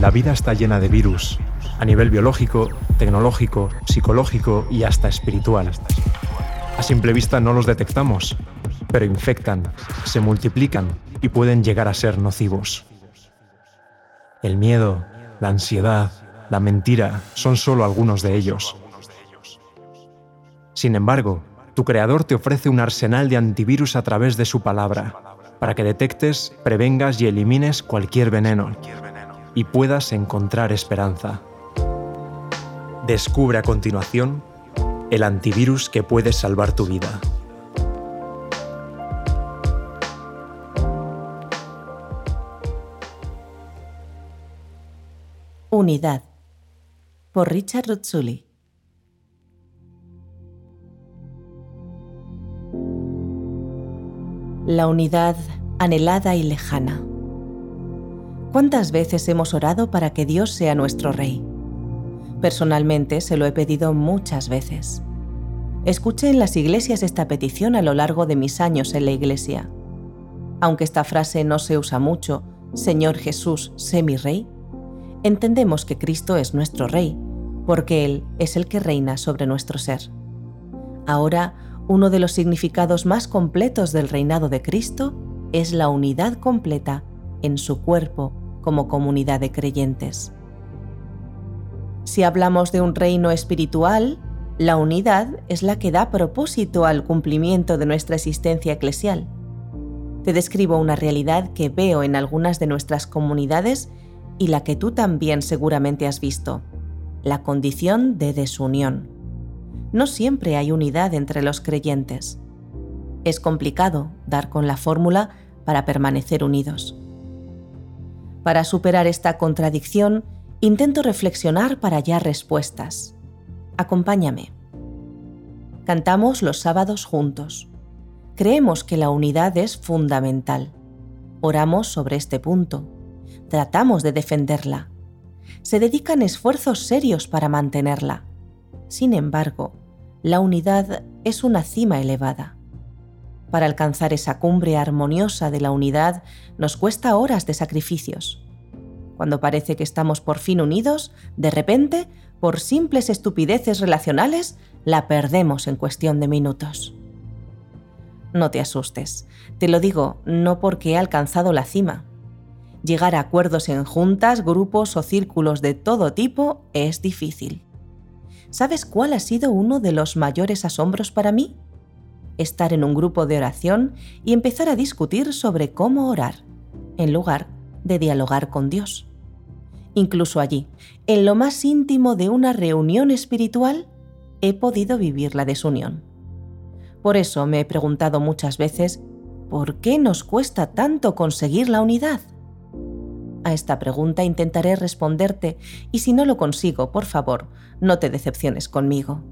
La vida está llena de virus, a nivel biológico, tecnológico, psicológico y hasta espiritual. A simple vista no los detectamos, pero infectan, se multiplican y pueden llegar a ser nocivos. El miedo, la ansiedad, la mentira son solo algunos de ellos. Sin embargo, tu creador te ofrece un arsenal de antivirus a través de su palabra, para que detectes, prevengas y elimines cualquier veneno y puedas encontrar esperanza. Descubre a continuación el antivirus que puede salvar tu vida. Unidad por Richard Ruzzulli. La unidad anhelada y lejana. ¿Cuántas veces hemos orado para que Dios sea nuestro Rey? Personalmente se lo he pedido muchas veces. Escuché en las iglesias esta petición a lo largo de mis años en la iglesia. Aunque esta frase no se usa mucho, Señor Jesús, sé mi Rey, entendemos que Cristo es nuestro Rey, porque Él es el que reina sobre nuestro ser. Ahora, uno de los significados más completos del reinado de Cristo es la unidad completa en su cuerpo como comunidad de creyentes. Si hablamos de un reino espiritual, la unidad es la que da propósito al cumplimiento de nuestra existencia eclesial. Te describo una realidad que veo en algunas de nuestras comunidades y la que tú también seguramente has visto, la condición de desunión. No siempre hay unidad entre los creyentes. Es complicado dar con la fórmula para permanecer unidos. Para superar esta contradicción, intento reflexionar para hallar respuestas. Acompáñame. Cantamos los sábados juntos. Creemos que la unidad es fundamental. Oramos sobre este punto. Tratamos de defenderla. Se dedican esfuerzos serios para mantenerla. Sin embargo, la unidad es una cima elevada. Para alcanzar esa cumbre armoniosa de la unidad nos cuesta horas de sacrificios. Cuando parece que estamos por fin unidos, de repente, por simples estupideces relacionales, la perdemos en cuestión de minutos. No te asustes, te lo digo no porque he alcanzado la cima. Llegar a acuerdos en juntas, grupos o círculos de todo tipo es difícil. ¿Sabes cuál ha sido uno de los mayores asombros para mí? Estar en un grupo de oración y empezar a discutir sobre cómo orar, en lugar de dialogar con Dios. Incluso allí, en lo más íntimo de una reunión espiritual, he podido vivir la desunión. Por eso me he preguntado muchas veces, ¿por qué nos cuesta tanto conseguir la unidad? A esta pregunta intentaré responderte y si no lo consigo, por favor, no te decepciones conmigo.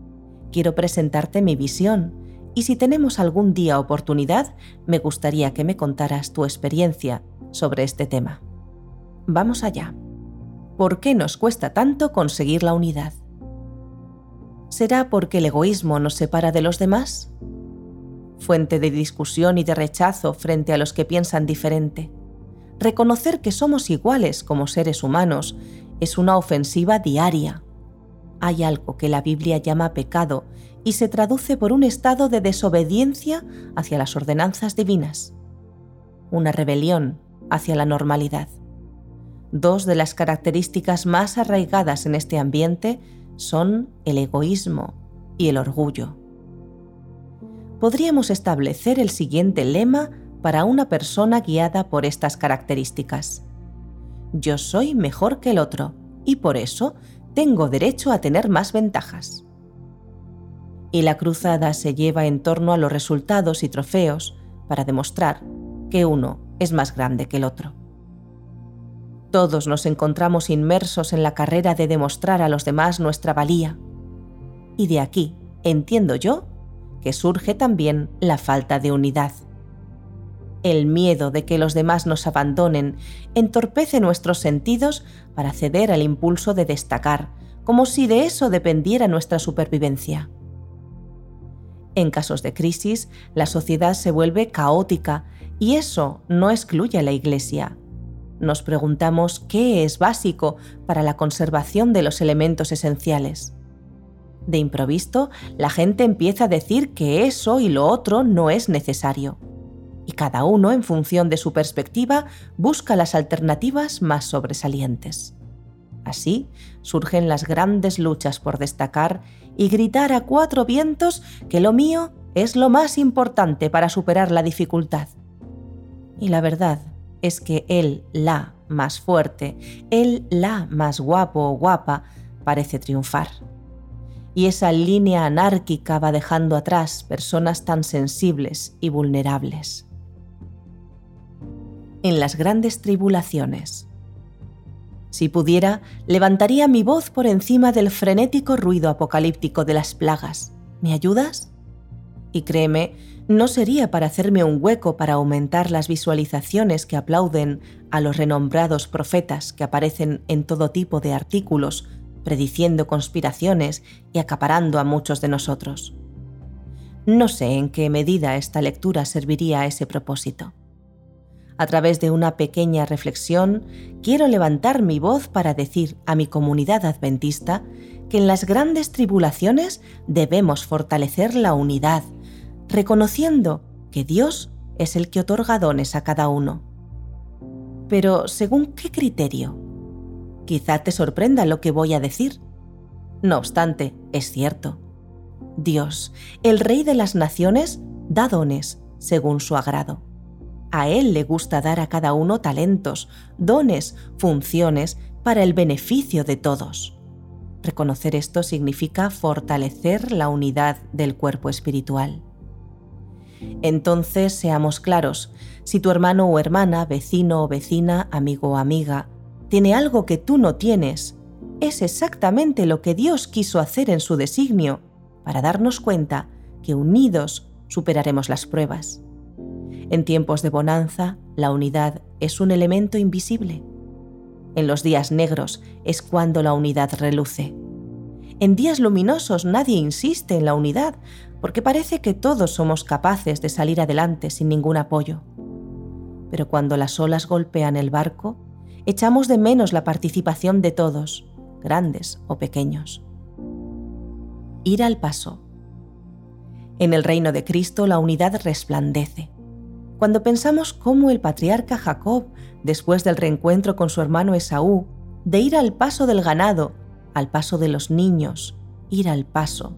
Quiero presentarte mi visión y si tenemos algún día oportunidad, me gustaría que me contaras tu experiencia sobre este tema. Vamos allá. ¿Por qué nos cuesta tanto conseguir la unidad? ¿Será porque el egoísmo nos separa de los demás? Fuente de discusión y de rechazo frente a los que piensan diferente. Reconocer que somos iguales como seres humanos es una ofensiva diaria. Hay algo que la Biblia llama pecado y se traduce por un estado de desobediencia hacia las ordenanzas divinas, una rebelión hacia la normalidad. Dos de las características más arraigadas en este ambiente son el egoísmo y el orgullo. Podríamos establecer el siguiente lema para una persona guiada por estas características. Yo soy mejor que el otro y por eso tengo derecho a tener más ventajas y la cruzada se lleva en torno a los resultados y trofeos para demostrar que uno es más grande que el otro. Todos nos encontramos inmersos en la carrera de demostrar a los demás nuestra valía. Y de aquí, entiendo yo, que surge también la falta de unidad. El miedo de que los demás nos abandonen entorpece nuestros sentidos para ceder al impulso de destacar, como si de eso dependiera nuestra supervivencia. En casos de crisis, la sociedad se vuelve caótica y eso no excluye a la Iglesia. nos preguntamos qué es básico para la conservación de los elementos esenciales. De improviso, la gente empieza a decir que eso y lo otro no es necesario. Y cada uno, en función de su perspectiva, busca las alternativas más sobresalientes. Así surgen las grandes luchas por destacar y gritar a cuatro vientos que lo mío es lo más importante para superar la dificultad. Y la verdad es que él, la más fuerte, él, la más guapo o guapa, parece triunfar. Y esa línea anárquica va dejando atrás personas tan sensibles y vulnerables. En las grandes tribulaciones. Si pudiera, levantaría mi voz por encima del frenético ruido apocalíptico de las plagas. ¿Me ayudas? Y créeme, no sería para hacerme un hueco para aumentar las visualizaciones que aplauden a los renombrados profetas que aparecen en todo tipo de artículos, prediciendo conspiraciones y acaparando a muchos de nosotros. No sé en qué medida esta lectura serviría a ese propósito. A través de una pequeña reflexión, quiero levantar mi voz para decir a mi comunidad adventista que en las grandes tribulaciones debemos fortalecer la unidad, reconociendo que Dios es el que otorga dones a cada uno. Pero ¿según qué criterio? Quizá te sorprenda lo que voy a decir. No obstante, es cierto. Dios, el Rey de las Naciones, da dones según su agrado. A Él le gusta dar a cada uno talentos, dones, funciones para el beneficio de todos. Reconocer esto significa fortalecer la unidad del cuerpo espiritual. Entonces, seamos claros, si tu hermano o hermana, vecino o vecina, amigo o amiga, tiene algo que tú no tienes, es exactamente lo que Dios quiso hacer en su designio, para darnos cuenta que unidos superaremos las pruebas. En tiempos de bonanza, la unidad es un elemento invisible. En los días negros es cuando la unidad reluce. En días luminosos nadie insiste en la unidad, porque parece que todos somos capaces de salir adelante sin ningún apoyo. Pero cuando las olas golpean el barco, echamos de menos la participación de todos, grandes o pequeños. Ir al paso. En el reino de Cristo la unidad resplandece. Cuando pensamos cómo el patriarca Jacob, después del reencuentro con su hermano Esaú, de ir al paso del ganado, al paso de los niños, ir al paso,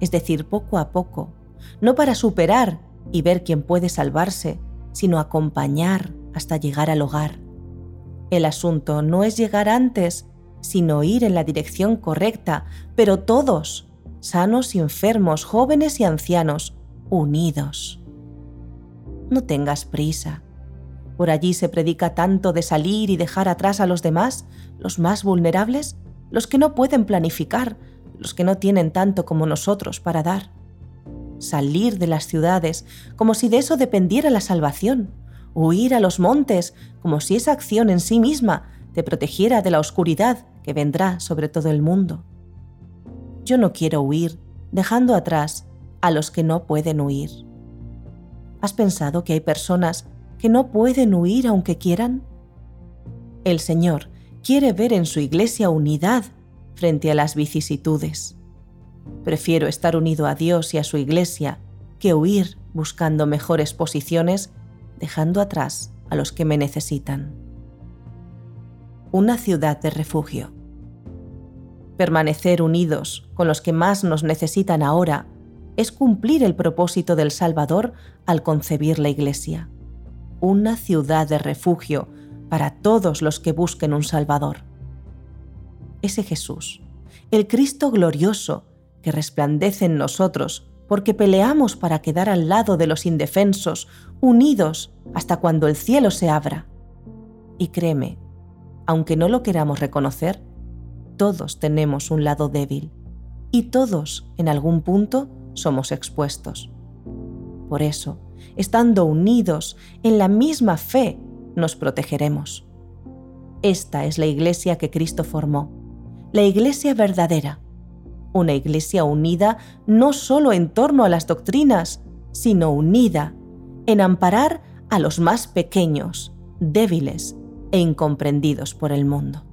es decir, poco a poco, no para superar y ver quién puede salvarse, sino acompañar hasta llegar al hogar. El asunto no es llegar antes, sino ir en la dirección correcta, pero todos, sanos y enfermos, jóvenes y ancianos, unidos. No tengas prisa. Por allí se predica tanto de salir y dejar atrás a los demás, los más vulnerables, los que no pueden planificar, los que no tienen tanto como nosotros para dar. Salir de las ciudades como si de eso dependiera la salvación. Huir a los montes como si esa acción en sí misma te protegiera de la oscuridad que vendrá sobre todo el mundo. Yo no quiero huir dejando atrás a los que no pueden huir. ¿Has pensado que hay personas que no pueden huir aunque quieran? El Señor quiere ver en su iglesia unidad frente a las vicisitudes. Prefiero estar unido a Dios y a su Iglesia que huir buscando mejores posiciones, dejando atrás a los que me necesitan. Una ciudad de refugio. Permanecer unidos con los que más nos necesitan ahora es cumplir el propósito del Salvador al concebir la Iglesia. Una ciudad de refugio para todos los que busquen un Salvador ese Jesús, el Cristo glorioso que resplandece en nosotros porque peleamos para quedar al lado de los indefensos, unidos hasta cuando el cielo se abra. Y créeme, aunque no lo queramos reconocer, todos tenemos un lado débil y todos en algún punto somos expuestos. Por eso, estando unidos en la misma fe, nos protegeremos. Esta es la iglesia que Cristo formó la iglesia verdadera, una iglesia unida no solo en torno a las doctrinas, sino unida en amparar a los más pequeños, débiles e incomprendidos por el mundo.